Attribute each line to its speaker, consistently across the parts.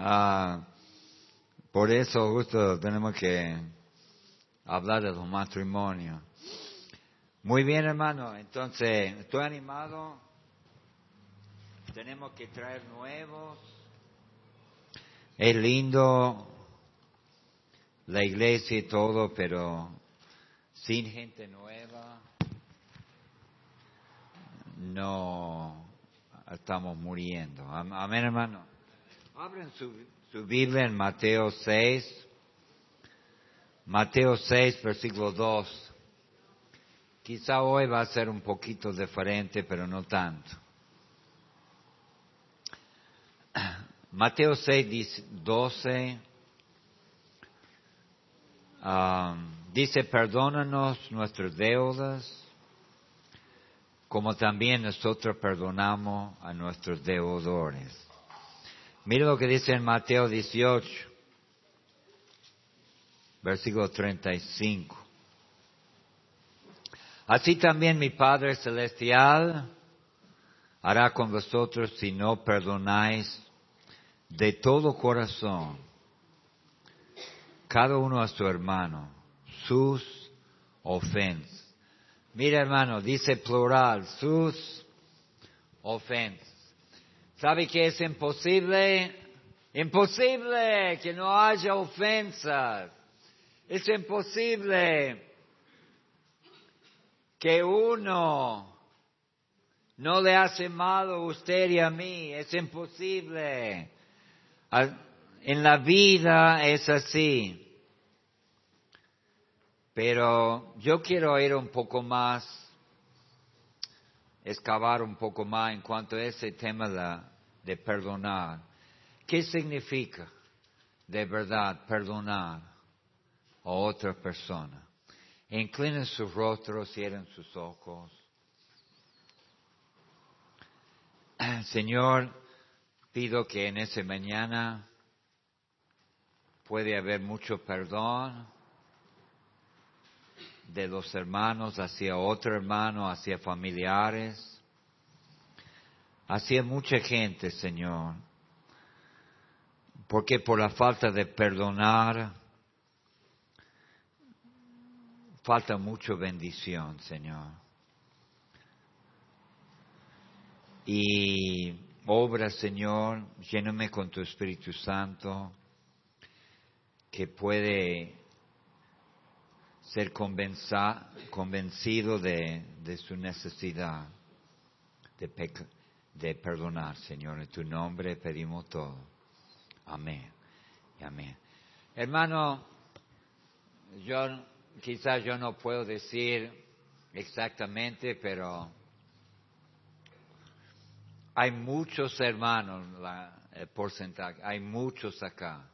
Speaker 1: Ah, por eso justo tenemos que hablar de los matrimonios. Muy bien, hermano. Entonces, estoy animado. Tenemos que traer nuevos. Es lindo la iglesia y todo, pero sin gente nueva no estamos muriendo. Amén, hermano. Abren su, su Biblia en Mateo 6. Mateo 6, versículo 2. Quizá hoy va a ser un poquito diferente, pero no tanto. Mateo 6, 12 um, dice, perdónanos nuestras deudas, como también nosotros perdonamos a nuestros deudores. Mira lo que dice en Mateo 18, versículo 35. Así también mi Padre Celestial hará con vosotros si no perdonáis de todo corazón cada uno a su hermano sus ofensas. Mira hermano, dice plural, sus ofensas. ¿Sabe que es imposible? Imposible que no haya ofensas. Es imposible que uno no le hace mal a usted y a mí. Es imposible. En la vida es así. Pero yo quiero ir un poco más, excavar un poco más en cuanto a ese tema de, perdonar. ¿Qué significa de verdad perdonar a otra persona? Inclinen sus rostros, cierren sus ojos. Señor, pido que en esa mañana puede haber mucho perdón de los hermanos hacia otro hermano, hacia familiares, hacia mucha gente, Señor. Porque por la falta de perdonar, falta mucha bendición, Señor. Y obra, Señor, lléname con tu Espíritu Santo, que puede ser convencido de, su necesidad de, de perdonar, Señor. En tu nombre pedimos todo. Amén. Amén. Hermano, yo quizás yo no puedo decir exactamente, pero hay muchos hermanos, el porcentaje, hay muchos acá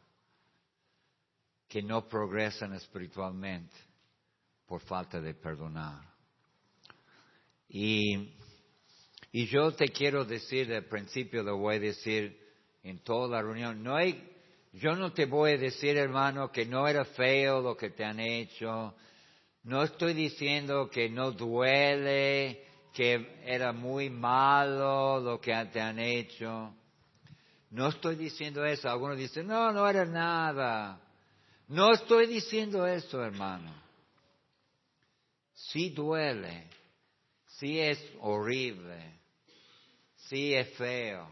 Speaker 1: que no progresan espiritualmente por falta de perdonar. Y, y yo te quiero decir, al principio lo voy a decir en toda la reunión, no hay, yo no te voy a decir, hermano, que no era feo lo que te han hecho. No estoy diciendo que no duele, que era muy malo lo que te han hecho. No estoy diciendo eso. Algunos dicen, no, no era nada. No estoy diciendo eso, hermano sí duele, sí es horrible, sí es feo.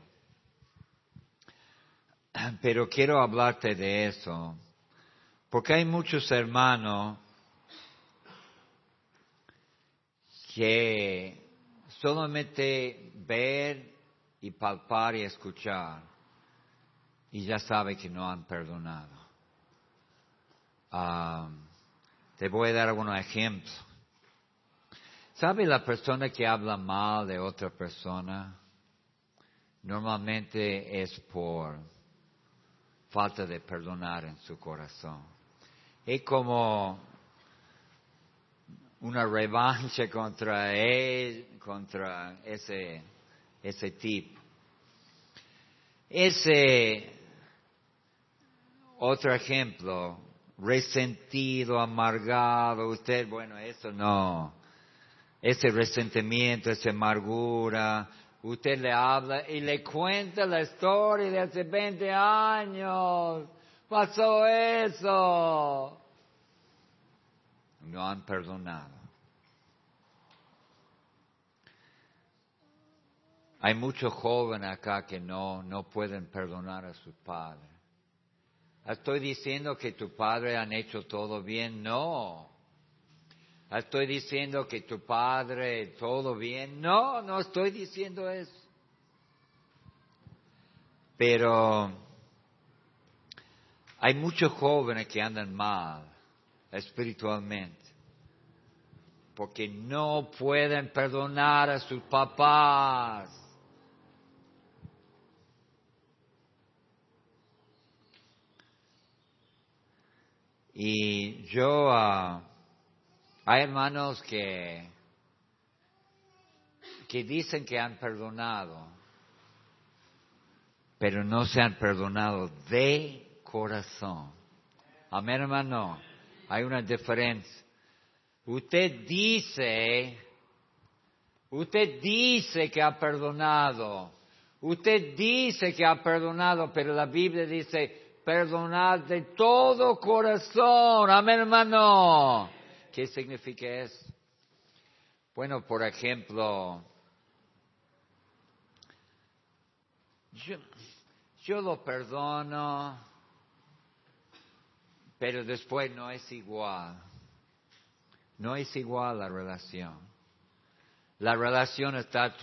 Speaker 1: Pero quiero hablarte de eso, porque hay muchos hermanos que solamente ver y palpar y escuchar y ya sabe que no han perdonado. Ah, te voy a dar algunos ejemplos. ¿Sabe la persona que habla mal de otra persona? Normalmente es por falta de perdonar en su corazón. Es como una revancha contra él, contra ese, ese tipo. Ese otro ejemplo, resentido, amargado, usted, bueno, eso no, ese resentimiento, esa amargura, Usted le habla y le cuenta la historia de hace 20 años. Pasó eso. No han perdonado. Hay muchos jóvenes acá que no, no pueden perdonar a sus padres. Estoy diciendo que tu padre han hecho todo bien. No. Estoy diciendo que tu padre todo bien. No, no estoy diciendo eso. Pero hay muchos jóvenes que andan mal espiritualmente porque no pueden perdonar a sus papás. Y yo, ah, hay hermanos que, que dicen que han perdonado, pero no se han perdonado de corazón. Amén, hermano. Hay una diferencia. Usted dice, usted dice que ha perdonado. Usted dice que ha perdonado, pero la Biblia dice, perdonar de todo corazón. Amén, hermano. ¿Qué significa eso? Bueno, por ejemplo, yo, yo lo perdono, pero después no es igual. No es igual la relación. La relación está,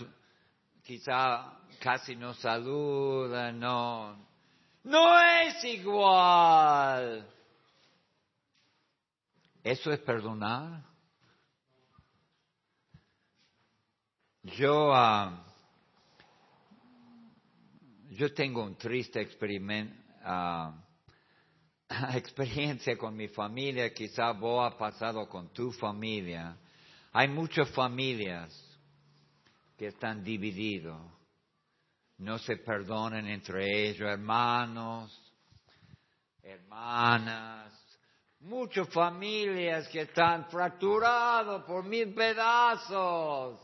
Speaker 1: quizá casi no saluda, no, no es igual. ¿Eso es perdonar? Yo, ah, yo tengo un triste uh, experiencia con mi familia, quizá vos has pasado con tu familia. Hay muchas familias que están divididas no se perdonan entre ellos, hermanos, hermanas, muchas familias que están fracturadas por mil pedazos.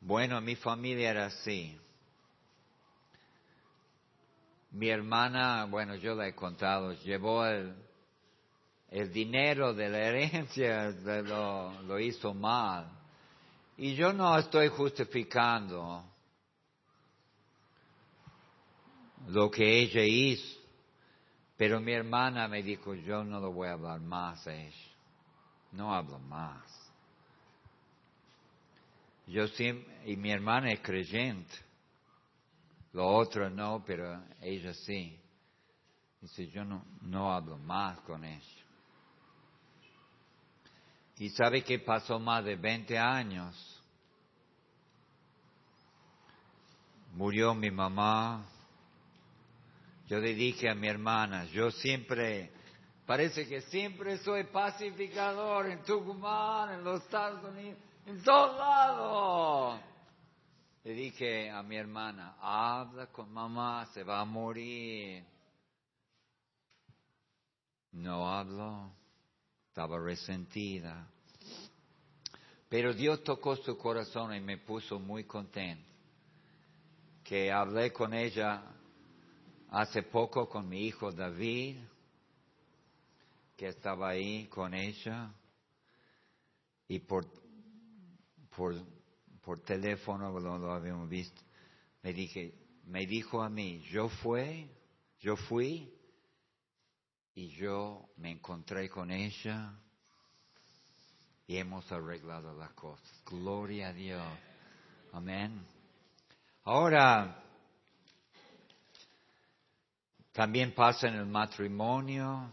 Speaker 1: Bueno, mi familia era así. Mi hermana, bueno, yo le he contado, llevó el, el dinero de la herencia, lo, lo hizo mal. Y yo no estoy justificando lo que ella hizo, pero mi hermana me dijo, yo no lo voy a hablar más a ella, no hablo más. Yo siempre, y mi hermana es creyente, lo otro no, pero ella sí. Dice, yo no, no hablo más con ella. Y sabe que pasó más de 20 años. Murió mi mamá. Yo le dije a mi hermana, yo siempre, parece que siempre soy pacificador en Tucumán, en los Estados Unidos, en todos lados. Le dije a mi hermana, habla con mamá, se va a morir. No habló estaba resentida. Pero Dios tocó su corazón y me puso muy contento. Que hablé con ella hace poco con mi hijo David, que estaba ahí con ella, y por, por, por teléfono lo, lo habíamos visto. Me dije, me dijo a mí, yo fui, yo fui y yo me encontré con ella y hemos arreglado las cosas. Gloria a Dios. Amén. Ahora, también pasa en el matrimonio.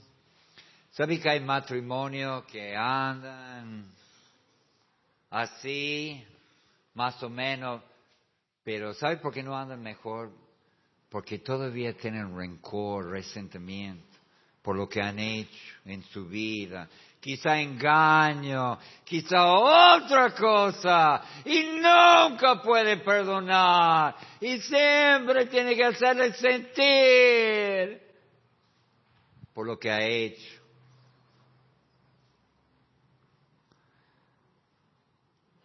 Speaker 1: ¿Sabe que hay matrimonios que andan así, más o menos? Pero ¿sabe por qué no andan mejor? Porque todavía tienen rencor, resentimiento por lo que han hecho en su vida. Quizá engaño, quizá otra cosa. Y nunca puede perdonar. Y siempre tiene que hacerle sentir por lo que ha hecho.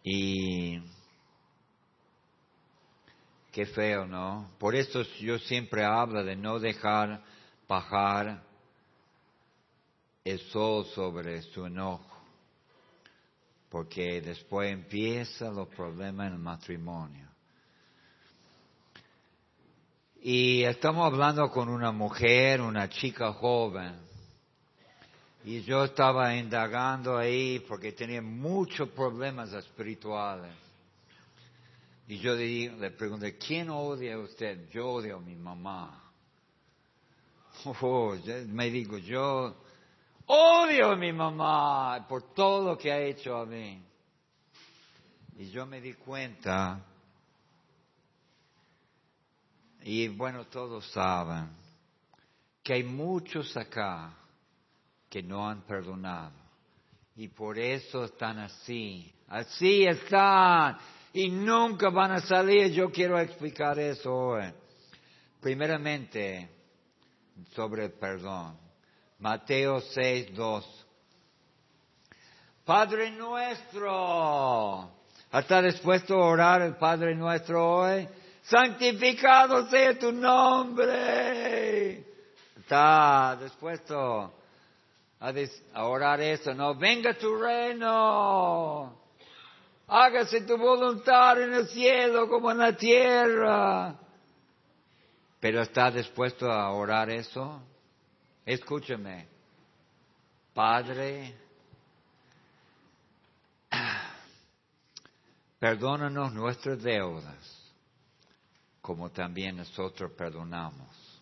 Speaker 1: Y qué feo, ¿no? Por eso yo siempre hablo de no dejar bajar el sol sobre su enojo, porque después empiezan los problemas en el matrimonio. Y estamos hablando con una mujer, una chica joven, y yo estaba indagando ahí porque tenía muchos problemas espirituales. Y yo le, le pregunté, ¿quién odia a usted? Yo odio a mi mamá. Oh, me digo, yo odio a mi mamá por todo lo que ha hecho a mí. Y yo me di cuenta, y bueno, todos saben, que hay muchos acá que no han perdonado. Y por eso están así. Así están. Y nunca van a salir. Yo quiero explicar eso hoy. Primeramente, sobre el perdón. Mateo 6, 2. Padre nuestro. ¿Está dispuesto a orar el Padre nuestro hoy? Santificado sea tu nombre. Está dispuesto a, orar eso, no, venga tu reino, hágase tu voluntad en el cielo como en la tierra. Pero está dispuesto a orar eso? Escúcheme, Padre, perdónanos nuestras deudas, como también nosotros perdonamos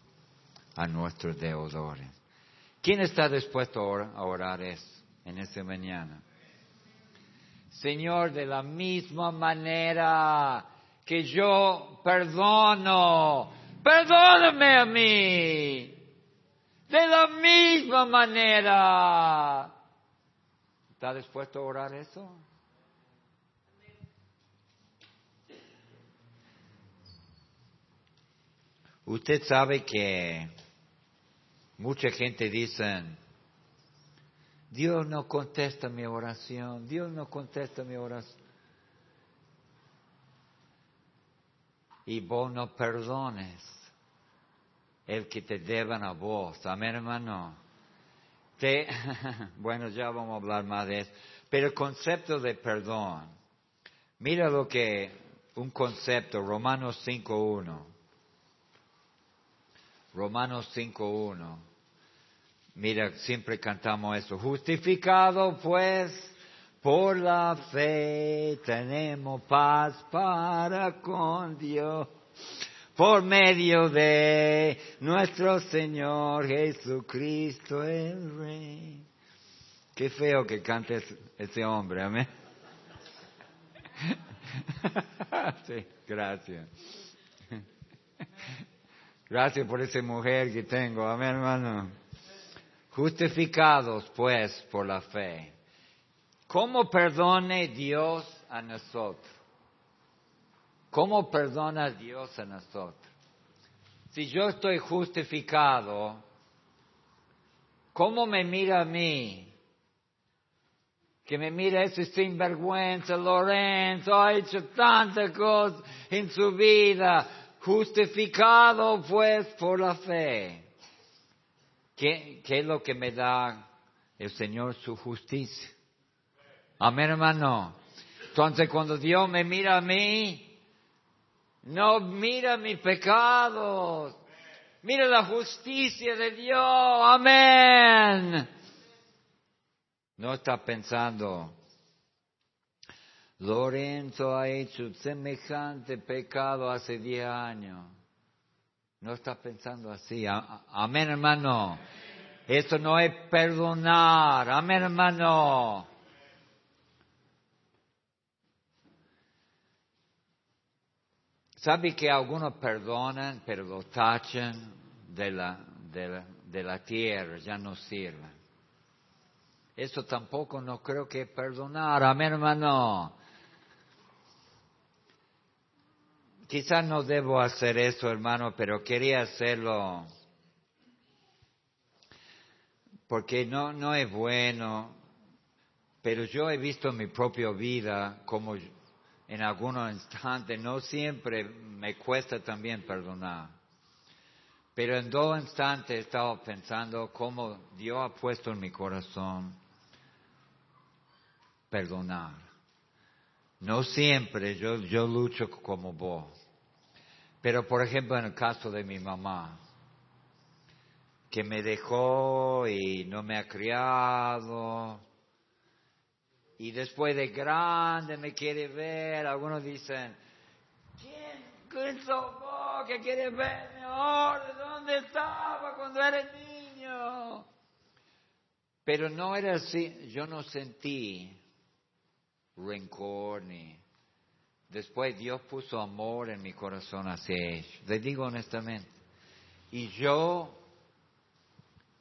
Speaker 1: a nuestros deudores. ¿Quién está dispuesto a orar eso en esta mañana? Señor, de la misma manera que yo perdono, perdóname a mí. De la misma manera. ¿Está dispuesto a orar eso? Usted sabe que Mucha gente dice, Dios no contesta mi oración, Dios no contesta mi oración. Y vos no perdones el que te deban a vos. Amén, hermano. Te, bueno, ya vamos a hablar más de eso. Pero el concepto de perdón, mira lo que, un concepto, Romanos 5.1. Romanos 5.1. Mira, siempre cantamos eso. Justificado pues por la fe tenemos paz para con Dios por medio de nuestro Señor Jesucristo el Rey. Qué feo que cante ese hombre, amén. sí, gracias. Gracias por esa mujer que tengo, amén hermano. Justificados pues por la fe. ¿Cómo perdone Dios a nosotros? ¿Cómo perdona Dios a nosotros? Si yo estoy justificado, ¿cómo me mira a mí? Que me mira ese sinvergüenza, Lorenzo, ha hecho tantas cosas en su vida justificado pues por la fe. ¿Qué, ¿Qué, es lo que me da el Señor su justicia? Amén, hermano. Entonces cuando Dios me mira a mí, no mira mis pecados, mira la justicia de Dios. Amén. No está pensando, Lorenzo ha hecho semejante pecado hace diez años. No está pensando así. Amén, hermano. Esto no es perdonar. Amén, hermano. ¿Sabe que algunos perdonan, pero lo tachan de la, de la tierra, ya no sirven? Eso tampoco no creo que perdonar. Amén, hermano. Quizás no debo hacer eso, hermano, pero quería hacerlo porque no, no es bueno Pero yo he visto en mi propia vida como en algunos instantes, no siempre me cuesta también perdonar. Pero en dos instantes he estado pensando cómo Dios ha puesto en mi corazón perdonar. No siempre yo, yo lucho como vos. Pero por ejemplo en el caso de mi mamá, que me dejó y no me ha criado, y después de grande me quiere ver, algunos dicen, ¿quién, sos vos que quiere verme ahora? ¿Dónde estaba cuando era niño? Pero no era así, yo no sentí rencor ni... Después Dios puso amor en mi corazón hacia ellos. Les digo honestamente. Y yo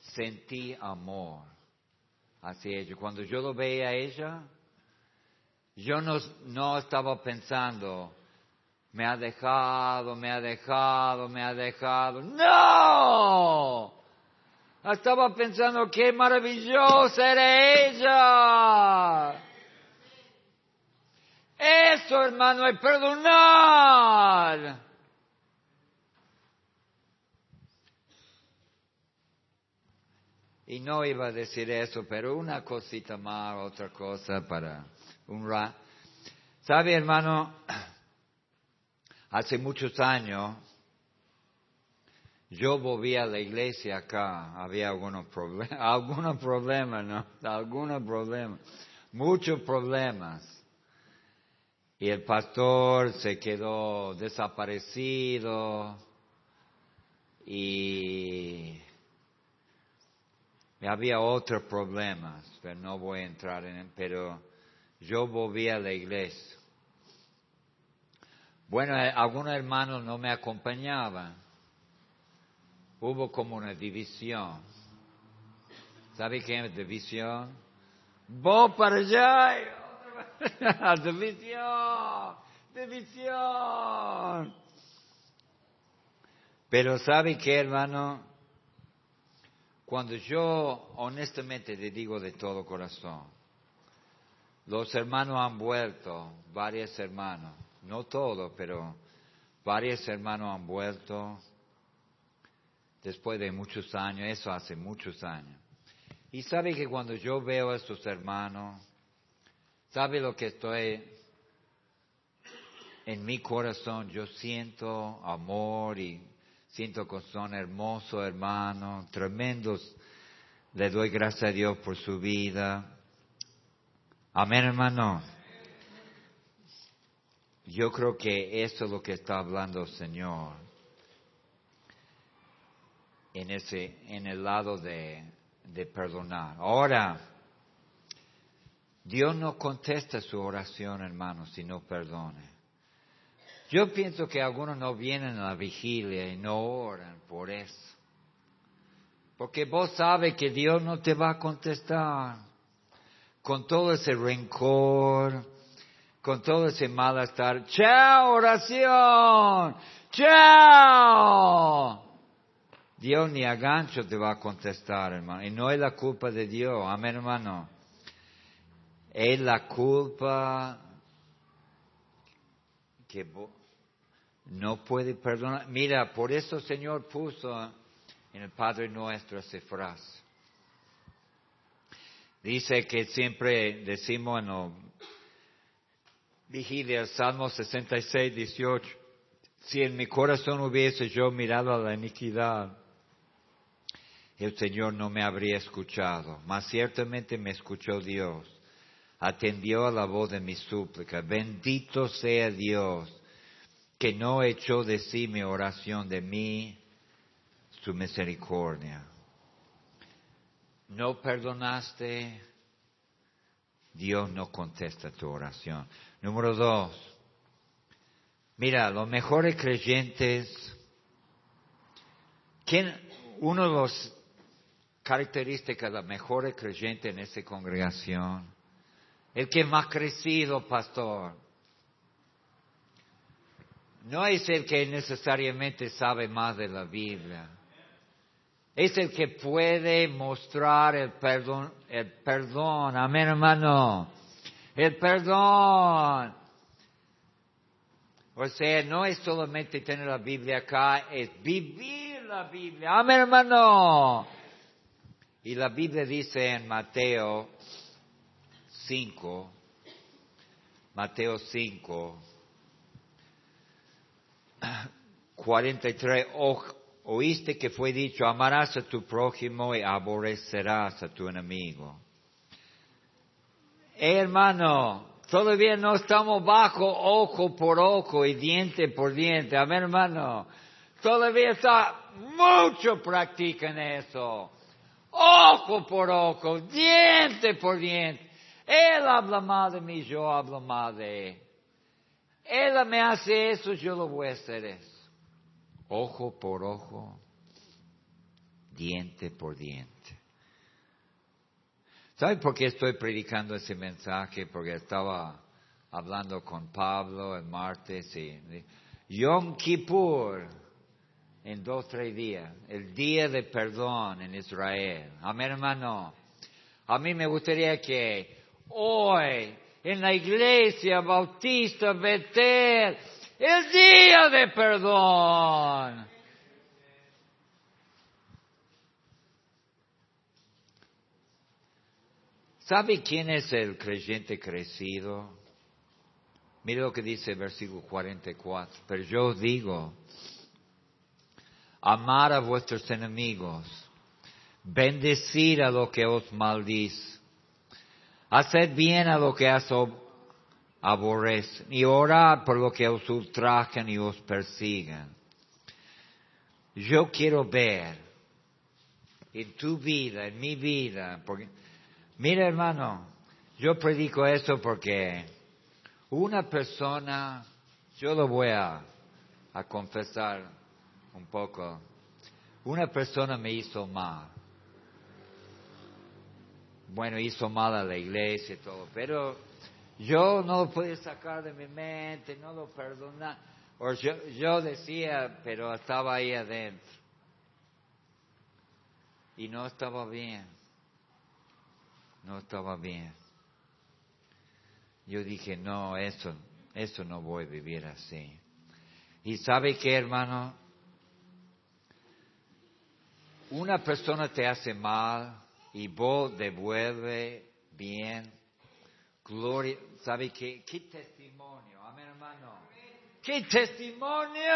Speaker 1: sentí amor hacia ellos. Cuando yo lo veía a ella, yo no, no estaba pensando, me ha dejado, me ha dejado, me ha dejado. ¡No! Estaba pensando, qué maravillosa era ella. Eso, hermano, es perdonar. Y no iba a decir eso, pero una cosita más, otra cosa para un rato. ¿Sabe, hermano? Hace muchos años yo volví a la iglesia acá, había algunos problemas, algunos problemas, ¿no? Algunos problemas, muchos problemas. Y el pastor se quedó desaparecido y había otros problemas, pero no voy a entrar en pero yo volví a la iglesia. Bueno, eh, algunos hermanos no me acompañaban. Hubo como una división. ¿Sabe qué es división? Vos para allá división, división. Pero ¿sabe qué, hermano? Cuando yo honestamente le digo de todo corazón, los hermanos han vuelto, varios hermanos, no todos, pero varios hermanos han vuelto después de muchos años, eso hace muchos años. Y sabe que cuando yo veo a estos hermanos, ¿Sabe lo que estoy en mi corazón? Yo siento amor y siento que son hermosos hermanos, tremendos. Le doy gracias a Dios por su vida. Amén, hermano. Yo creo que eso es lo que está hablando el Señor en ese, en el lado de, perdonar. Ahora, Dios no contesta su oración, hermano, si no perdone. Yo pienso que algunos no vienen a la vigilia y no oran por eso. Porque vos sabes que Dios no te va a contestar con todo ese rencor, con todo ese malestar. ¡Chao, oración! ¡Chao! Dios ni a gancho te va a contestar, hermano. Y no es la culpa de Dios. Amén, hermano es la culpa que no puede perdonar. Mira, por eso el Señor puso en el Padre Nuestro esa frase. Dice que siempre decimos en la vigilia, Salmo 66, 18, si en mi corazón hubiese yo mirado a la iniquidad, el Señor no me habría escuchado, mas ciertamente me escuchó Dios atendió a la voz de mi súplica. Bendito sea Dios que no echó de sí mi oración de mí, su misericordia. No perdonaste, Dios no contesta tu oración. Número dos, mira, los mejores creyentes, ¿quién, uno de los características de los mejores creyentes en esta congregación el que más crecido, pastor. No es el que necesariamente sabe más de la Biblia, es el que puede mostrar el perdón, el perdón, amén hermano, el perdón. O sea, no es solamente tener la Biblia acá, es vivir la Biblia, amén hermano. Y la Biblia dice en Mateo 5, Mateo 5, 43, oíste que fue dicho, amarás a tu prójimo y aborrecerás a tu enemigo. hermano, todavía no estamos bajo ojo por ojo y diente por diente. Amén, hermano. Todavía está, mucho practican eso. Ojo por ojo, diente por diente. Él habla mal de mí, yo hablo mal de él. Él me hace eso, yo lo voy a hacer eso ojo por ojo, diente por diente. ¿Sabe por qué estoy predicando ese mensaje? Porque estaba hablando con Pablo el martes y Yom Kippur en dos, tres días, el día de perdón en Israel. Amén, hermano. A mí me gustaría que hoy en la iglesia bautista Betel el día de perdón. ¿Sabe quién es el creyente crecido? Mire lo que dice el versículo 44. Pero yo digo, amar a vuestros enemigos, bendecir a lo que os maldice, haced bien a lo que os aborrecen y orar por lo que os ultrajan y os persigan. Yo quiero ver en tu vida, en mi vida, porque, mira hermano, yo predico eso porque una persona, yo lo voy a, a confesar un poco, una persona me hizo mal. Bueno, hizo mal a la iglesia y todo, pero yo no lo pude sacar de mi mente, no lo perdonaba. O yo, decía, pero estaba ahí adentro. Y no estaba bien. No estaba bien. Yo dije, no, eso, eso no voy a vivir así. Y sabe qué, hermano, una persona te hace mal y vos devuelve bien Gloria, ¿sabe qué? ¿Qué testimonio? Amén, hermano. ¡Qué testimonio!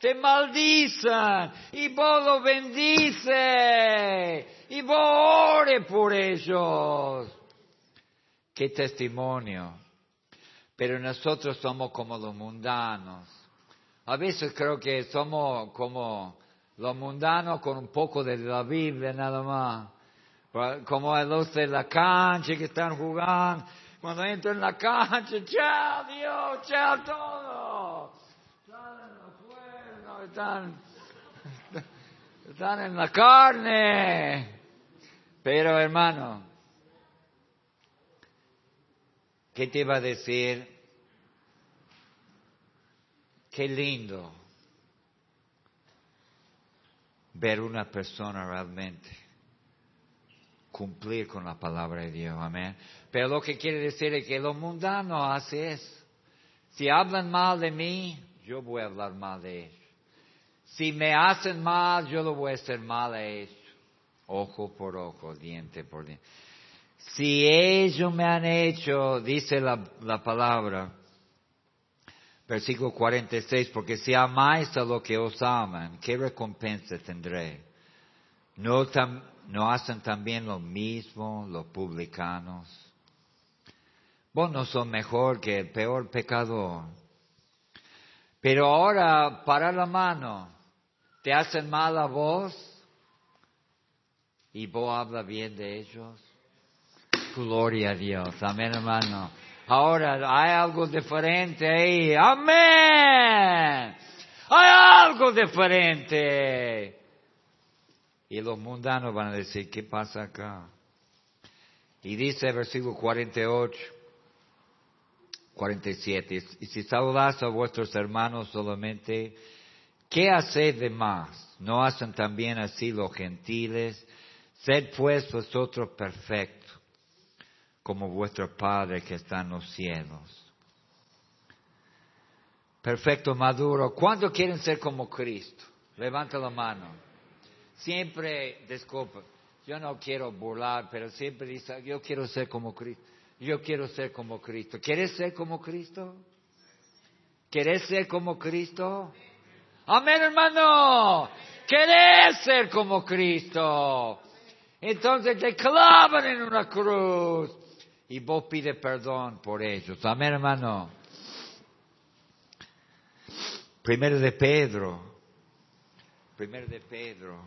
Speaker 1: Te maldicen y vos lo bendice y vos ore por ellos. ¡Qué testimonio! Pero nosotros somos como los mundanos. A veces creo que somos como los mundanos con un poco de la Biblia nada más como a los de la cancha que están jugando, cuando entran en la cancha, chao Dios, chao todo. Están, están en la carne. Pero hermano, ¿qué te iba a decir? Qué lindo ver una persona realmente cumplir con la palabra de Dios, amén. Pero lo que quiere decir es que lo mundano hace es, si hablan mal de mí, yo voy a hablar mal de ellos. Si me hacen mal, yo lo voy a hacer mal a ellos. Ojo por ojo, diente por diente. Si ellos me han hecho, dice la, la palabra, versículo 46, porque si amáis a lo que os aman, ¿qué recompensa tendré? No, tan, ¿No hacen también lo mismo los publicanos? Vos no sos mejor que el peor pecador. Pero ahora, para la mano, te hacen mal a vos y vos hablas bien de ellos. Gloria a Dios. Amén, hermano. Ahora hay algo diferente ahí. Amén. Hay algo diferente. Y los mundanos van a decir, ¿qué pasa acá? Y dice el versículo 48, 47, y si saludas a vuestros hermanos solamente, ¿qué haced de más? ¿No hacen también así los gentiles? Sed pues vosotros perfectos, como vuestro Padre que está en los cielos. Perfecto, maduro. ¿Cuándo quieren ser como Cristo? Levanta la mano. Siempre, disculpa, yo no quiero burlar, pero siempre dice, yo quiero ser como Cristo. Yo quiero ser como Cristo. ¿Quieres ser como Cristo? ¿Quieres ser como Cristo? Amén, hermano. ¿Quieres ser como Cristo? Entonces te clavan en una cruz y vos pides perdón por ellos. Amén, hermano. Primero de Pedro. Primero de Pedro.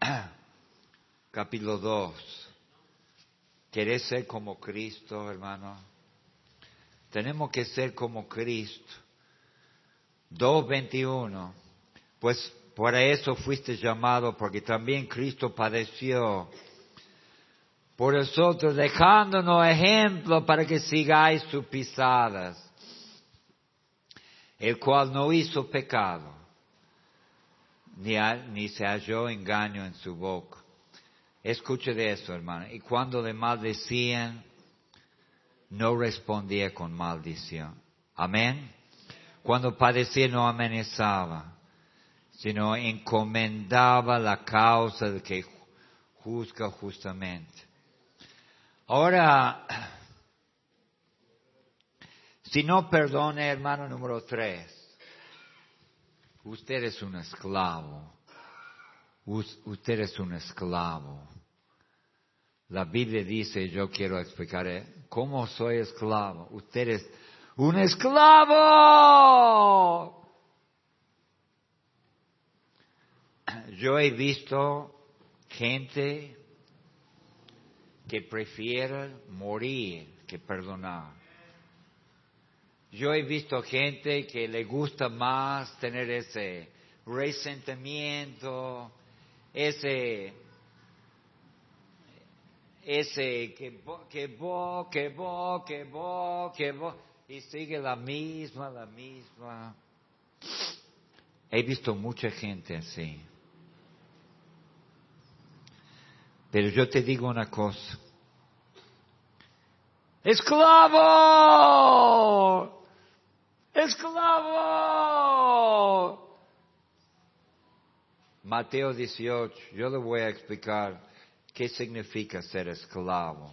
Speaker 1: Capítulo 2. ¿Querés ser como Cristo, hermano? Tenemos que ser como Cristo. 2.21. Pues por eso fuiste llamado, porque también Cristo padeció por nosotros, dejándonos ejemplo para que sigáis sus pisadas, el cual no hizo pecado, ni, ni se halló engaño en su boca Escuche de eso, hermano. Y cuando le maldecían, no respondía con maldición. Amén. Cuando padecía no amenazaba, sino encomendaba la causa de que juzga justamente. Ahora, si no perdone, hermano número tres, usted es un esclavo. Usted es un esclavo. La Biblia dice, yo quiero explicar, ¿eh? ¿cómo soy esclavo? Usted es un esclavo. Yo he visto gente que prefiere morir que perdonar. Yo he visto gente que le gusta más tener ese resentimiento, ese ese que bo, que bo, que bo, que bo, y sigue la misma, la misma. He visto mucha gente así. Pero yo te digo una cosa. ¡Esclavo! ¡Esclavo! Mateo 18, yo le voy a explicar ¿Qué significa ser esclavo?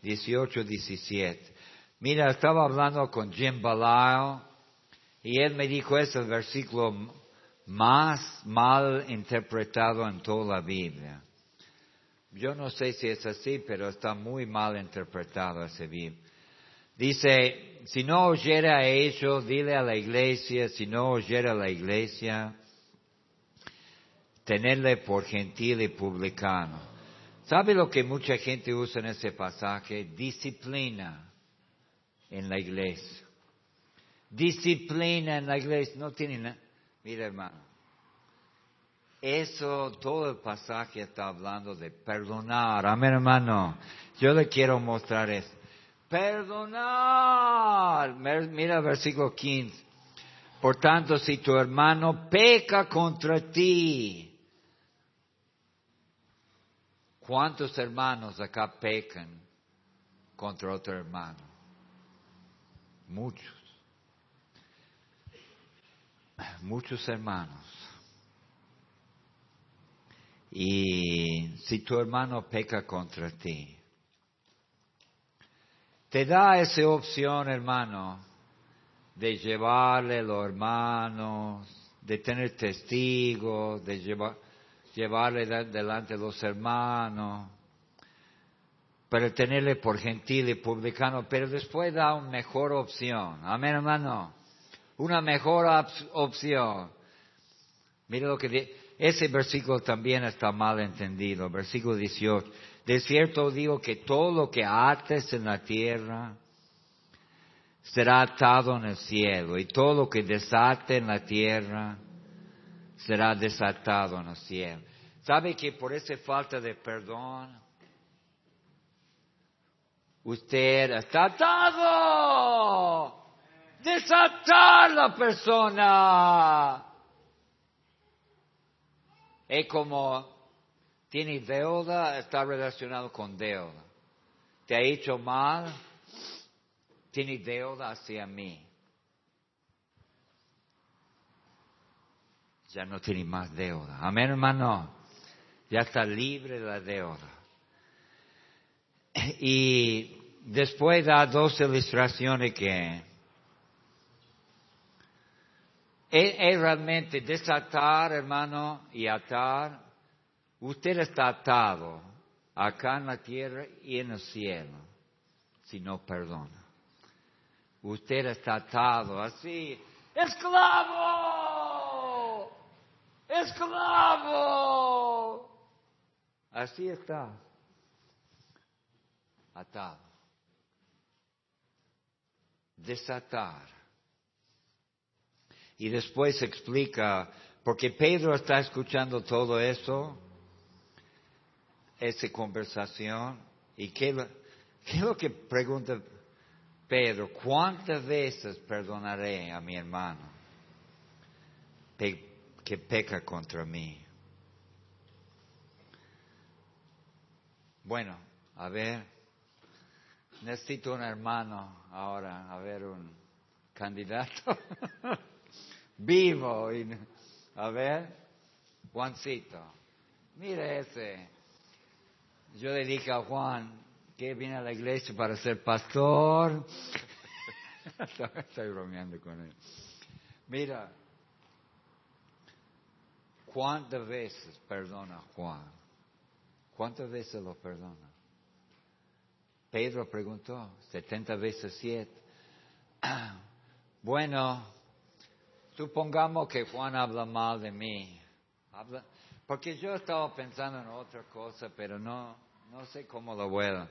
Speaker 1: 18, 17. Mira, estaba hablando con Jim Balao y él me dijo es el versículo más mal interpretado en toda la Biblia. Yo no sé si es así, pero está muy mal interpretado ese Biblia. Dice, si no oyera a ellos, dile a la iglesia, si no oyera a la iglesia, tenerle por gentil y publicano. ¿Sabe lo que mucha gente usa en ese pasaje? Disciplina en la iglesia. Disciplina en la iglesia. No tiene nada. Mira, hermano. Eso, todo el pasaje está hablando de perdonar. Amén, hermano. Yo le quiero mostrar eso. Perdonar. Mira el versículo 15. Por tanto, si tu hermano peca contra ti, ¿Cuántos hermanos acá pecan contra otro hermano? Muchos. Muchos hermanos. Y si tu hermano peca contra ti, te da esa opción, hermano, de llevarle a los hermanos, de tener testigos, de llevar llevarle delante de los hermanos, para tenerle por gentil y publicano, pero después da una mejor opción. Amén, hermano. Una mejor opción. Mira lo que dice. Ese versículo también está mal entendido. Versículo 18. De cierto digo que todo lo que ates en la tierra será atado en el cielo y todo lo que desate en la tierra será desatado en el cielo. ¿Sabe que por esa falta de perdón, usted está atado? Desatar la persona. Es como, tiene deuda, está relacionado con deuda. Te ha hecho mal, tiene deuda hacia mí. Ya no tiene más deuda. Amén, hermano. Ya está libre de la deuda. Y después da dos ilustraciones que es, realmente desatar, hermano, y atar. Usted está atado acá en la tierra y en el cielo, si no perdona. Usted está atado así, esclavo, esclavo. Así está, atado. Desatar. Y después explica, porque Pedro está escuchando todo eso, esa conversación, y qué, qué es lo que pregunta Pedro, ¿cuántas veces perdonaré a mi hermano que peca contra mí? Bueno, a ver, necesito un hermano ahora, a ver, un candidato vivo. Y, a ver, Juancito, mire ese. Yo le dije a Juan, que viene a la iglesia para ser pastor. Estoy bromeando con él. Mira, ¿cuántas veces perdona Juan? ¿Cuántas veces lo perdona? Pedro preguntó, 70 veces 7. Bueno, supongamos que Juan habla mal de mí. porque yo estaba pensando en otra cosa, pero no, no sé cómo lo voy a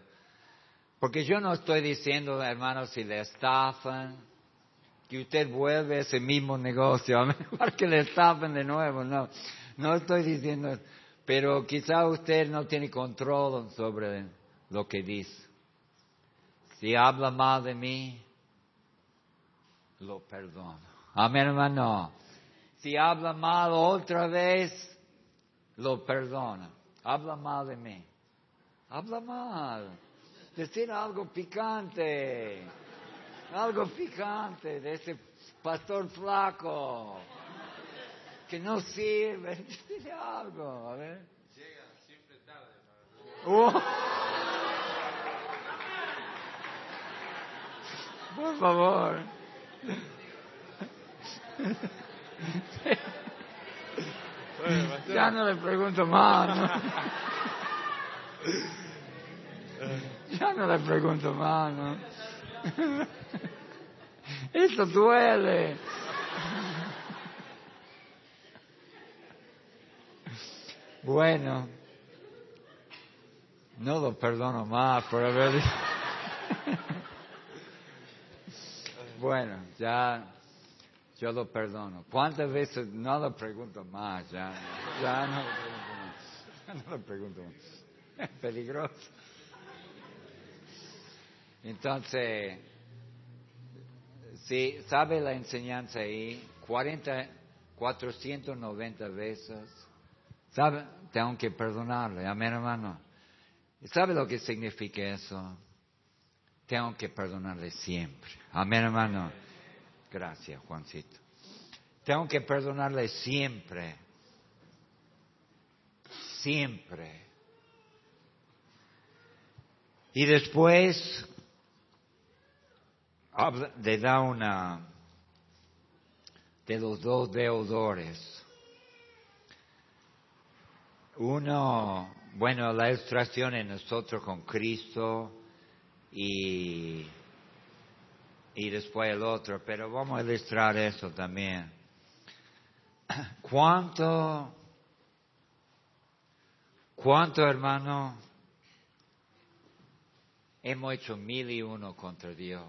Speaker 1: porque yo no estoy diciendo, hermanos, si le estafan, que usted vuelve ese mismo negocio, a mejor que le estafen de nuevo, no. No estoy diciendo, pero quizá usted no tiene control sobre lo que dice. Si habla mal de mí, lo perdono. Amén, hermano. Si habla mal otra vez, lo perdono. Habla mal de mí. Habla mal decir algo picante, algo picante de ese pastor flaco que no sirve, dile algo, a ver. Llega siempre tarde. Oh. Por favor. Ya no le pregunto más. Ya no le pregunto más, ¿no? Eso duele. Bueno, no lo perdono más por haber... Bueno, ya yo lo perdono. ¿Cuántas veces no lo pregunto más? Ya, ya no lo pregunto más. No lo pregunto más. Es peligroso. Entonces, si sabe la enseñanza ahí, 40, 490 veces, sabe, tengo que perdonarle, amén hermano. ¿Sabe lo que significa eso? Tengo que perdonarle siempre. Amén hermano. Gracias, Juancito. Tengo que perdonarle siempre. Siempre. Y después le da una de los dos deudores. Uno, bueno, la ilustración en nosotros con Cristo y, y después el otro, pero vamos a ilustrar eso también. ¿Cuánto, cuánto hermano hemos hecho mil y uno contra Dios?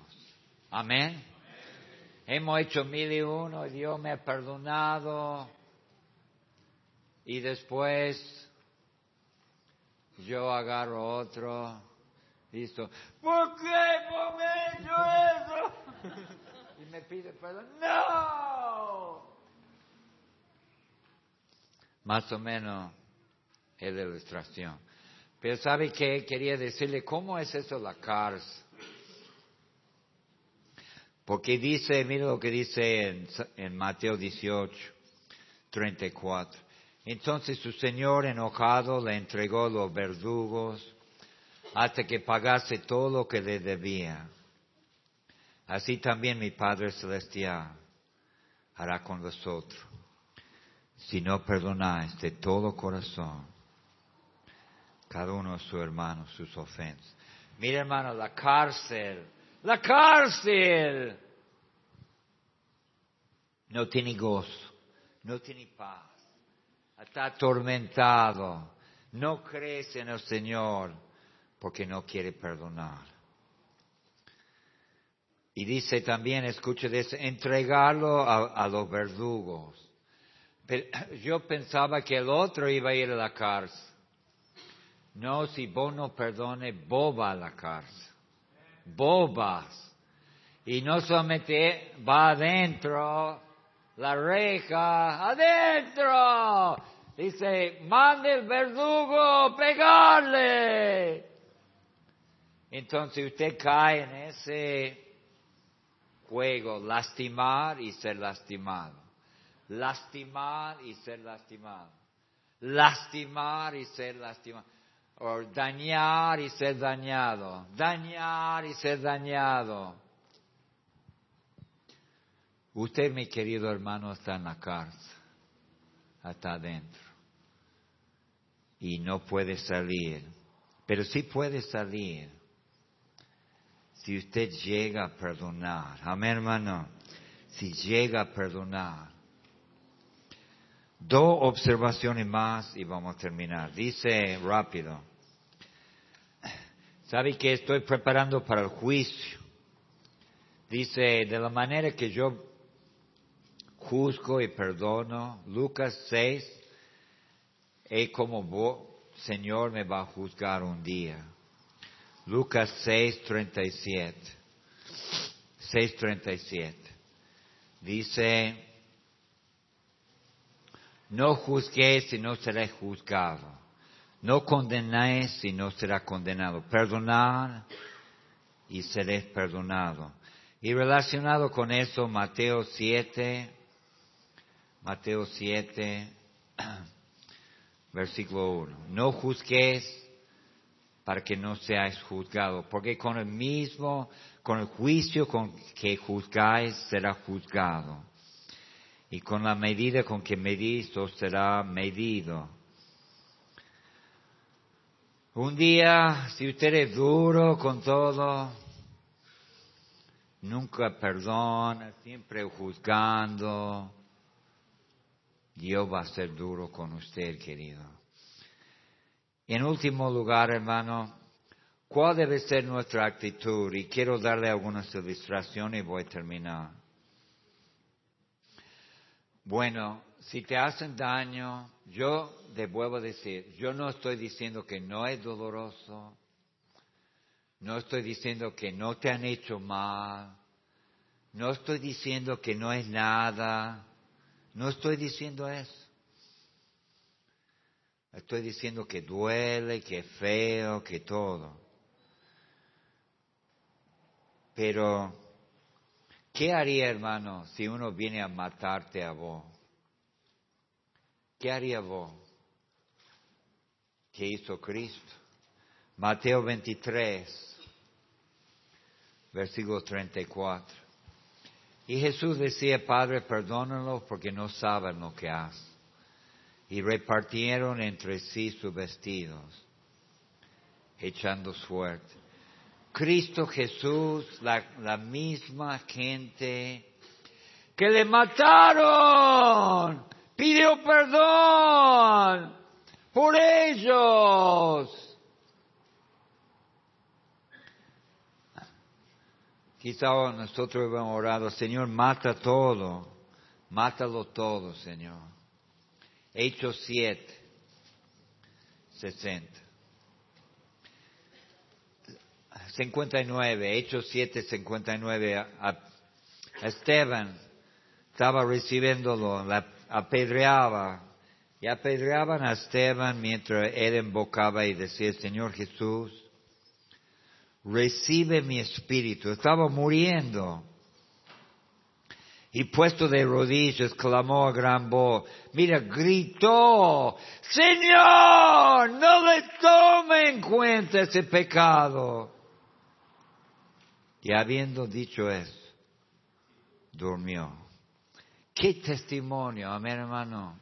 Speaker 1: Amén. Hemos hecho mil y uno y Dios me ha perdonado. Y después yo agarro otro. Listo. ¿Por qué por hecho eso? y me pide perdón. No. Más o menos es la ilustración. Pero ¿sabe qué? Quería decirle, ¿cómo es eso la cárcel? Porque dice, mire lo que dice en, en Mateo 18, 34. Entonces su señor enojado le entregó los verdugos hasta que pagase todo lo que le debía. Así también mi Padre Celestial hará con vosotros, si no perdonáis de todo corazón cada uno de sus hermanos sus ofensas. Mira hermano, la cárcel, la cárcel. No tiene gozo, no tiene paz, está atormentado, no crece en el Señor porque no quiere perdonar. Y dice también, escuche eso, entregarlo a, los verdugos. yo pensaba que el otro iba a ir a la cárcel. No, si vos no perdone, boba a la cárcel. Bobas. Y no solamente va adentro, la reja, adentro. Dice, mande el verdugo pegarle. Entonces usted cae en ese juego, lastimar y ser lastimado. Lastimar y ser lastimado. Lastimar y ser lastimado. O dañar y ser dañado. Dañar y ser dañado. Usted, mi querido hermano, está en la cárcel, está adentro, y no puede salir, pero sí puede salir si usted llega a perdonar. Amén, hermano, si llega a perdonar. Dos observaciones más y vamos a terminar. Dice rápido, ¿sabe que estoy preparando para el juicio? Dice, de la manera que yo juzgo y perdono. Lucas 6, y como vos, Señor, me va a juzgar un día. Lucas 6, 37. 6, 37. Dice, no juzguéis y no seréis juzgado. No condenéis y no será condenado. Perdonad y seréis perdonado. Y relacionado con eso, Mateo 7, Mateo 7, versículo 1. No juzguéis para que no seáis juzgados, porque con el mismo, con el juicio con que juzgáis será juzgado. Y con la medida con que medís os será medido. Un día, si usted es duro con todo, nunca perdona, siempre juzgando, Dios va a ser duro con usted, querido. En último lugar, hermano, ¿cuál debe ser nuestra actitud? Y quiero darle algunas ilustraciones y voy a terminar. Bueno, si te hacen daño, yo te vuelvo a decir, yo no estoy diciendo que no es doloroso, no estoy diciendo que no te han hecho mal, no estoy diciendo que no es nada, no estoy diciendo eso. Estoy diciendo que duele, que feo, que todo. Pero, ¿qué haría, hermano, si uno viene a matarte a vos? ¿Qué haría vos? ¿Qué hizo Cristo? Mateo 23, versículo 34. Y Jesús decía, Padre, perdónalo porque no saben lo que hacen. Y repartieron entre sí sus vestidos, echando suerte. Cristo Jesús, la, misma gente que le mataron, pidió perdón por ellos. Quizá nosotros hemos orado, Señor, mata todo, mátalo todo, Señor. Hechos 7, 60. 59, Hechos 7, 59. A, Esteban estaba recibiéndolo, la apedreaba y apedreaban a Esteban mientras él invocaba y decía, Señor Jesús, recibe mi espíritu. Estaba muriendo. Y puesto de rodillas, clamó a gran voz. Mira, gritó, Señor, no le tome en cuenta ese pecado. Y habiendo dicho eso, durmió. ¿Qué testimonio, amén hermano?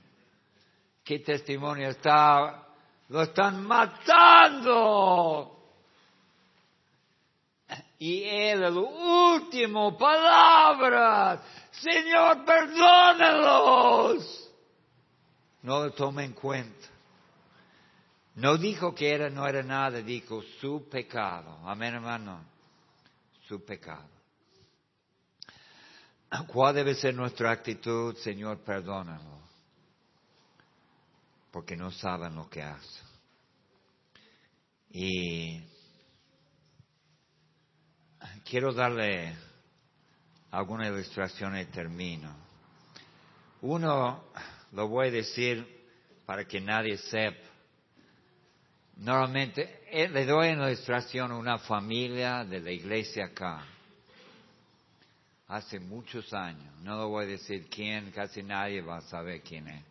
Speaker 1: ¿Qué testimonio está? Lo están matando. Y él, el último palabra, Señor, perdónalos. No lo tome en cuenta. No dijo que era, no era nada, dijo su pecado. Amén, hermano. Su pecado. ¿Cuál debe ser nuestra actitud? Señor, perdónalo. Porque no saben lo que hacen. Y quiero darle alguna ilustración y termino. Uno, lo voy a decir para que nadie sepa. Normalmente, eh, le doy una ilustración a una familia de la iglesia acá. Hace muchos años. No lo voy a decir quién, casi nadie va a saber quién es.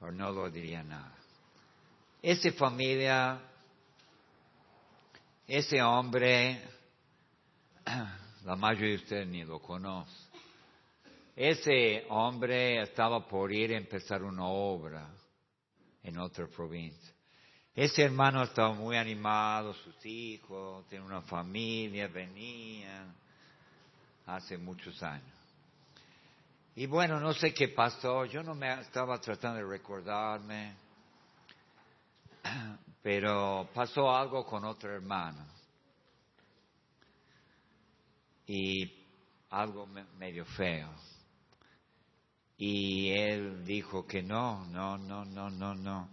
Speaker 1: O no lo diría nada. Esa familia, ese hombre, la mayoría de ustedes ni lo conoce. Ese hombre estaba por ir a empezar una obra en otra provincia. Ese hermano estaba muy animado, sus hijos, tiene una familia, venían hace muchos años. Y bueno, no sé qué pasó, yo no me estaba tratando de recordarme, pero pasó algo con otro hermano y algo medio feo. Y él dijo que no, no, no, no, no, no.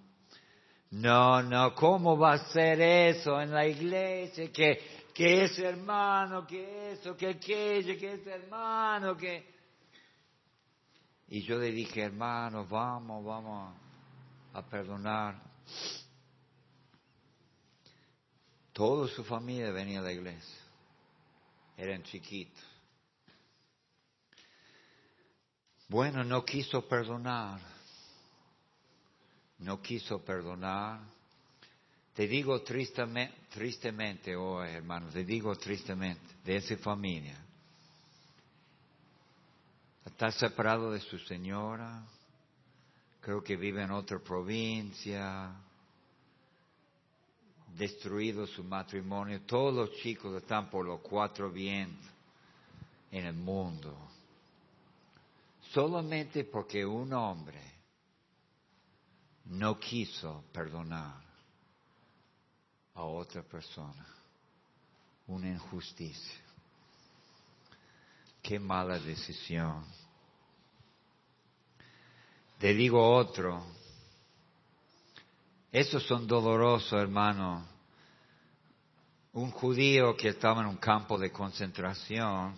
Speaker 1: No, no, ¿cómo va a ser eso en la iglesia? Que, que ese hermano, que eso, que aquello, que ese hermano, que... Y yo le dije, hermano, vamos, vamos a perdonar. Toda su familia venía a la iglesia eran chiquitos. Bueno, no quiso perdonar. No quiso perdonar. Te digo tristemente, tristemente oh hermano, te digo tristemente, de esa familia. Está separado de su señora, creo que vive en otra provincia, destruido su matrimonio, todos los chicos están por los cuatro vientos en el mundo, solamente porque un hombre no quiso perdonar a otra persona, una injusticia. Qué mala decisión. Te digo otro, esos son dolorosos, hermano. Un judío que estaba en un campo de concentración,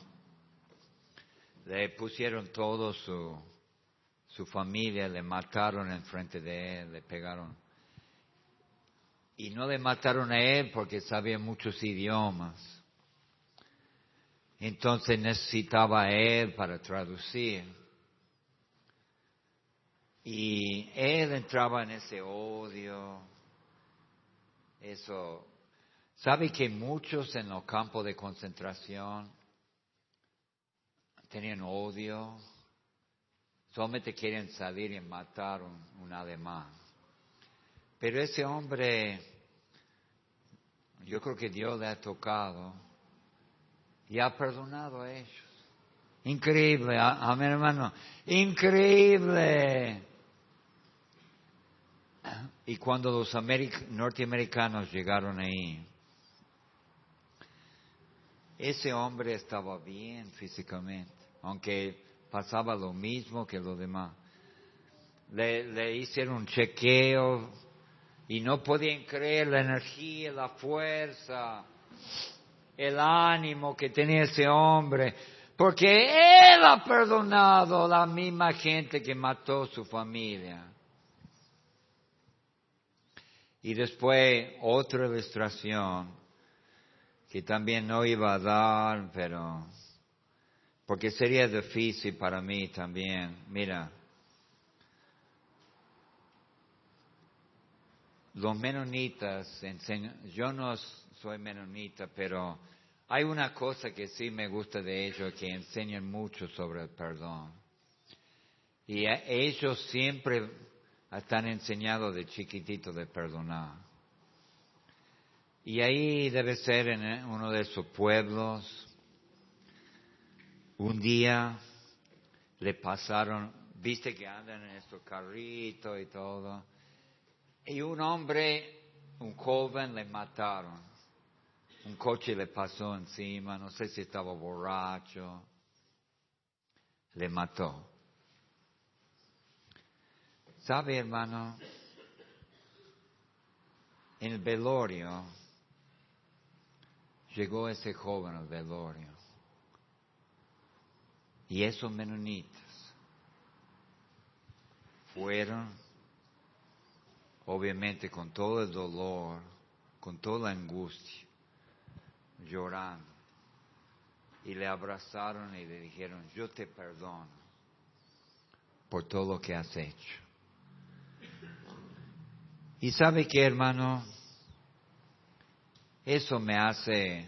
Speaker 1: le pusieron todo su, su familia, le mataron en frente de él, le pegaron. Y no le mataron a él porque sabía muchos idiomas. Entonces necesitaba a él para traducir. Y él entraba en ese odio, eso. ¿Sabe que muchos en los campos de concentración tenían odio? Solamente quieren salir y matar un, un alemán. Pero ese hombre, yo creo que Dios le ha tocado y ha perdonado a ellos. Increíble, amén hermano, increíble. Y cuando los norteamericanos llegaron ahí, ese hombre estaba bien físicamente, aunque pasaba lo mismo que los demás. Le, hicieron un chequeo y no podían creer la energía, la fuerza, el ánimo que tenía ese hombre, porque él ha perdonado a la misma gente que mató su familia. Y después otra ilustración que también no iba a dar, pero porque sería difícil para mí también. Mira, los menonitas yo no soy menonita, pero hay una cosa que sí me gusta de ellos, que enseñan mucho sobre el perdón. Y ellos siempre están enseñados de chiquitito de perdonar. Y ahí debe ser en eh, uno de esos pueblos. Un día le pasaron, viste que andan en estos carritos y todo. Y un hombre, un joven, le mataron. Un coche le pasó encima, no sé si estaba borracho. Le mató. ¿Sabe, hermano? En el velorio, llegó ese joven al velorio. Y esos menonitas fueron, obviamente, con todo el dolor, con toda la angustia, llorando. Y le abrazaron y le dijeron, yo te perdono por todo lo que has hecho. Y sabe que, hermano, eso me hace,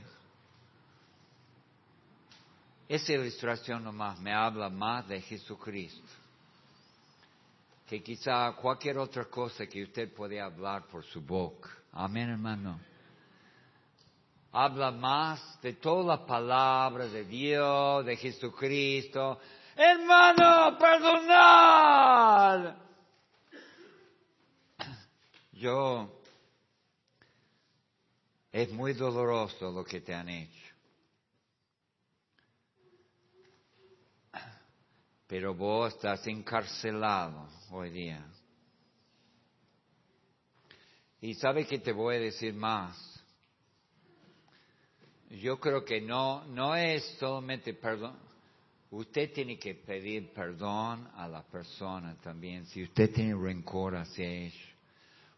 Speaker 1: esa ilustración nomás me habla más de Jesucristo que quizá cualquier otra cosa que usted puede hablar por su boca. Amén, hermano. Habla más de toda la palabra de Dios, de Jesucristo. Hermano, perdonad. Yo, es muy doloroso lo que te han hecho. Pero vos estás encarcelado hoy día. Y sabe que te voy a decir más. Yo creo que no, no es solamente perdón. Usted tiene que pedir perdón a la persona también. Si usted tiene rencor hacia ellos.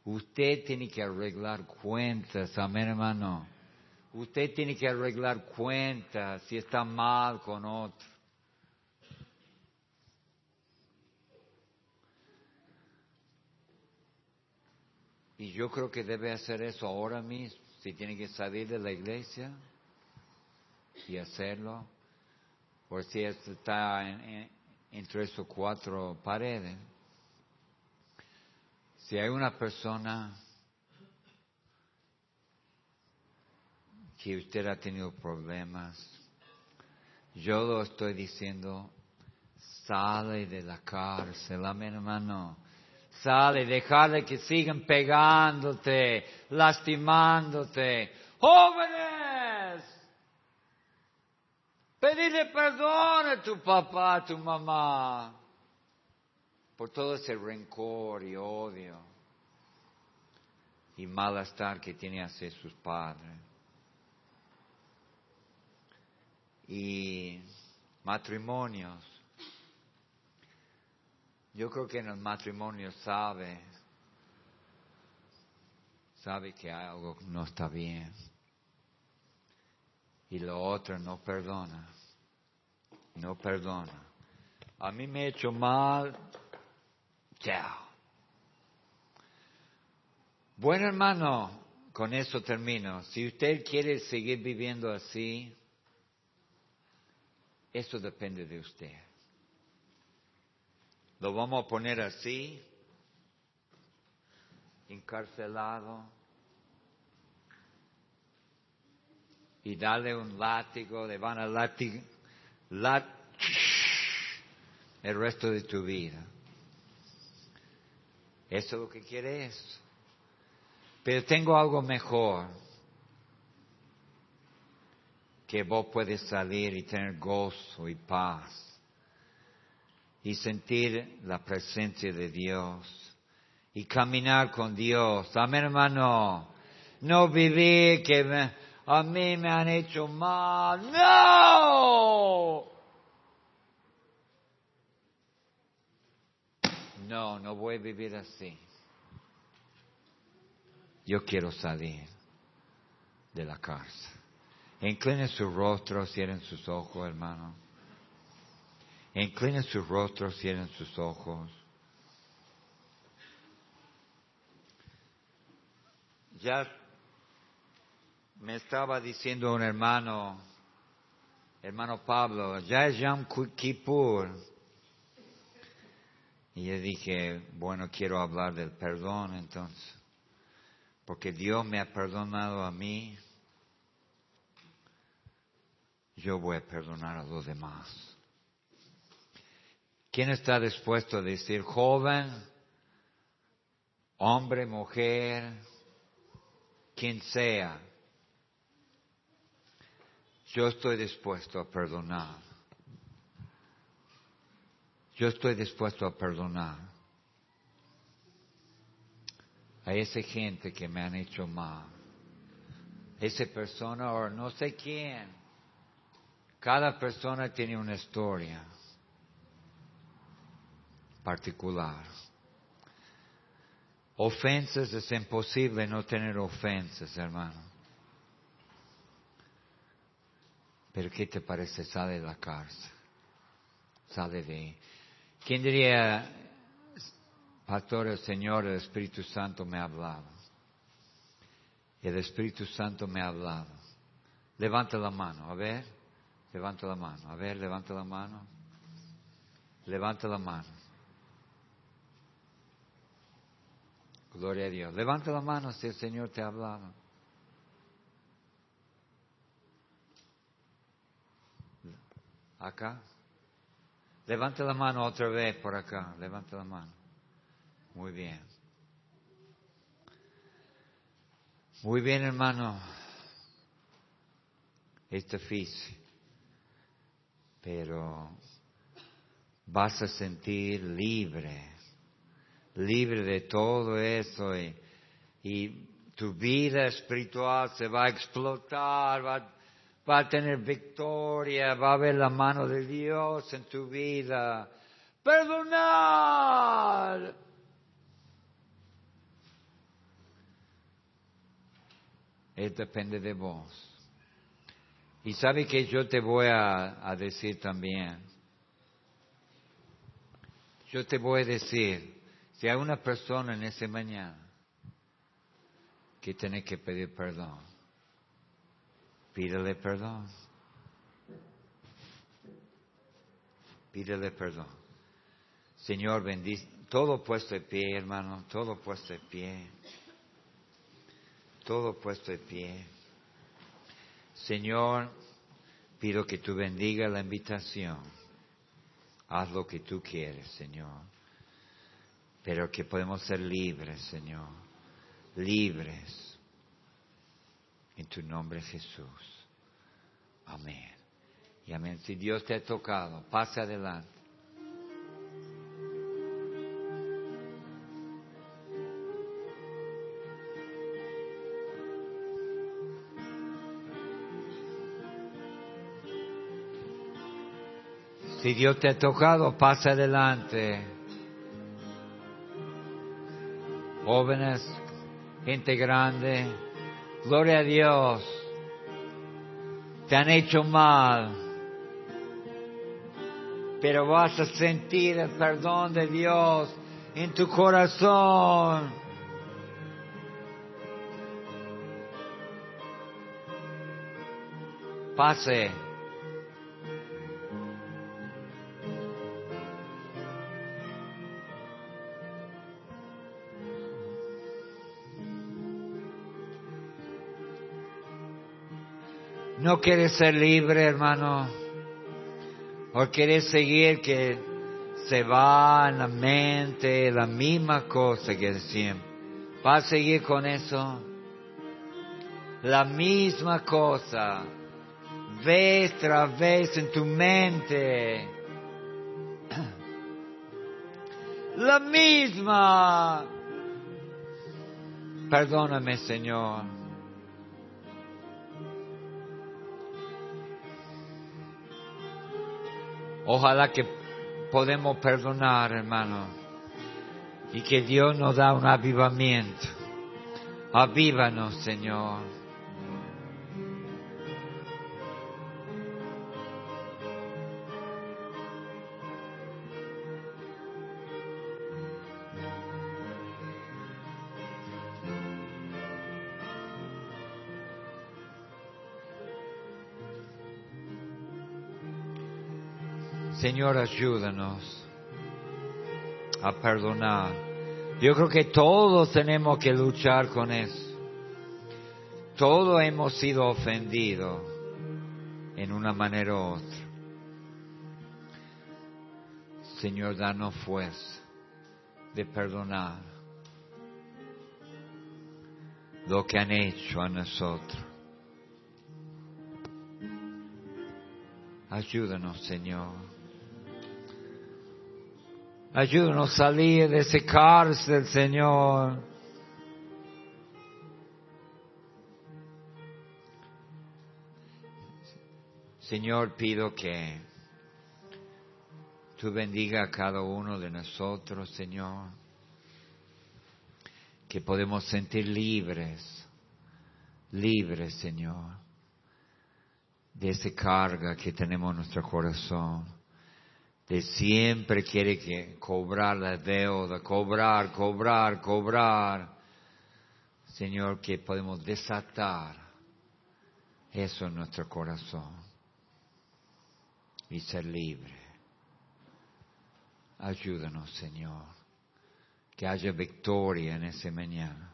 Speaker 1: Usted tiene que arreglar cuentas, amén hermano. Usted tiene que arreglar cuentas si está mal con otro. Y yo creo que debe hacer eso ahora mismo, si tiene que salir de la iglesia y hacerlo, por si está entre esos cuatro paredes. Si hay una persona que usted ha tenido problemas, yo lo estoy diciendo, sale de la cárcel, amén hermano. Sale, dejarle que sigan pegándote, lastimándote. Jóvenes, pedirle perdón a tu papá, a tu mamá por todo ese rencor y odio y malestar que tiene hacia sus padres. Y matrimonios. Yo creo que en el matrimonio sabe, sabe que algo no está bien. Y lo otro no perdona. No perdona. A mí me he hecho mal, Chao. Bueno, hermano, con eso termino. Si usted quiere seguir viviendo así, eso depende de usted. Lo vamos a poner así, encarcelado, y darle un látigo, le van a látigo, el resto de tu vida. Eso es lo que quiere eso. Pero tengo algo mejor. Que vos puedes salir y tener gozo y paz. Y sentir la presencia de Dios. Y caminar con Dios. Amén, hermano. No vivir que a mí me han hecho mal. No. No, no voy a vivir así. yo quiero salir de la cárcel. Incline su rostro, cierren sus ojos, hermano. Incline su rostro, cierren sus ojos. Ya me estaba diciendo un hermano, hermano Pablo, ya es Yom Kippur. Y yo dije, bueno, quiero hablar del perdón entonces, porque Dios me ha perdonado a mí, yo voy a perdonar a los demás. ¿Quién está dispuesto a decir, joven, hombre, mujer, quien sea, yo estoy dispuesto a perdonar. Yo estoy dispuesto a perdonar a esa gente que me han hecho mal. Esa persona o no sé quién. Cada persona tiene una historia particular. Ofensas es imposible no tener ofensas, hermano. Pero ¿qué te parece? Sale de la cárcel. Sale de. ¿Quién diría, Pastor, el Señor, el Espíritu Santo me ha hablado? El Espíritu Santo me ha hablado. Levanta la mano, a ver. Levanta la mano, a ver, levanta la mano. Levanta la mano. Gloria a Dios. Levanta la mano si el Señor te ha hablado. Acá. Levanta la mano otra vez por acá. Levanta la mano. Muy bien. Muy bien, hermano. Es difícil. Pero vas a sentir libre libre de todo eso y, tu vida espiritual se va a explotar, va, va a tener victoria, va a haber la mano de Dios en tu vida. Perdonar. Eso depende de vos. Y sabe que yo te voy a, a decir también. Yo te voy a decir, si hay una persona en ese mañana que tiene que pedir perdón, pídele perdón. Pídele perdón. Señor, bendice. Todo puesto de pie, hermano, todo puesto de pie. Todo puesto de pie. Señor, pido que tú bendiga la invitación. Haz lo que tú quieres, Señor pero que podemos ser libres, Señor, libres. En tu nombre Jesús. Amén. Y amén. Si Dios te ha tocado, pase adelante. Si Dios te ha tocado, pase adelante. jóvenes, gente grande, gloria a Dios, te han hecho mal, pero vas a sentir el perdón de Dios en tu corazón. Pase. ¿No quieres ser libre, hermano? ¿O quieres seguir que se va en la mente la misma cosa que siempre? ¿Va a seguir con eso? La misma cosa, vez tras vez en tu mente. La misma. Perdóname, Señor. Ojalá que podemos perdonar, hermano, y que Dios nos da un avivamiento. Avívanos, Señor. Señor, ayúdanos a perdonar. Yo creo que todos tenemos que luchar con eso. Todos hemos sido ofendidos en una manera u otra. Señor, danos fuerza de perdonar lo que han hecho a nosotros. Ayúdanos, Señor. Ayúdanos a salir de ese cárcel, Señor. Señor, pido que tú bendiga a cada uno de nosotros, Señor, que podemos sentir libres, libres, Señor, de esa carga que tenemos en nuestro corazón de siempre quiere que cobrar la deuda, cobrar, cobrar, cobrar. Señor, que podemos desatar eso en nuestro corazón y ser libre. Ayúdanos, Señor, que haya victoria en ese mañana.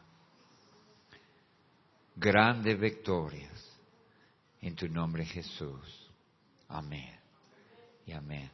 Speaker 1: Grandes victorias en tu nombre Jesús. Amén y amén.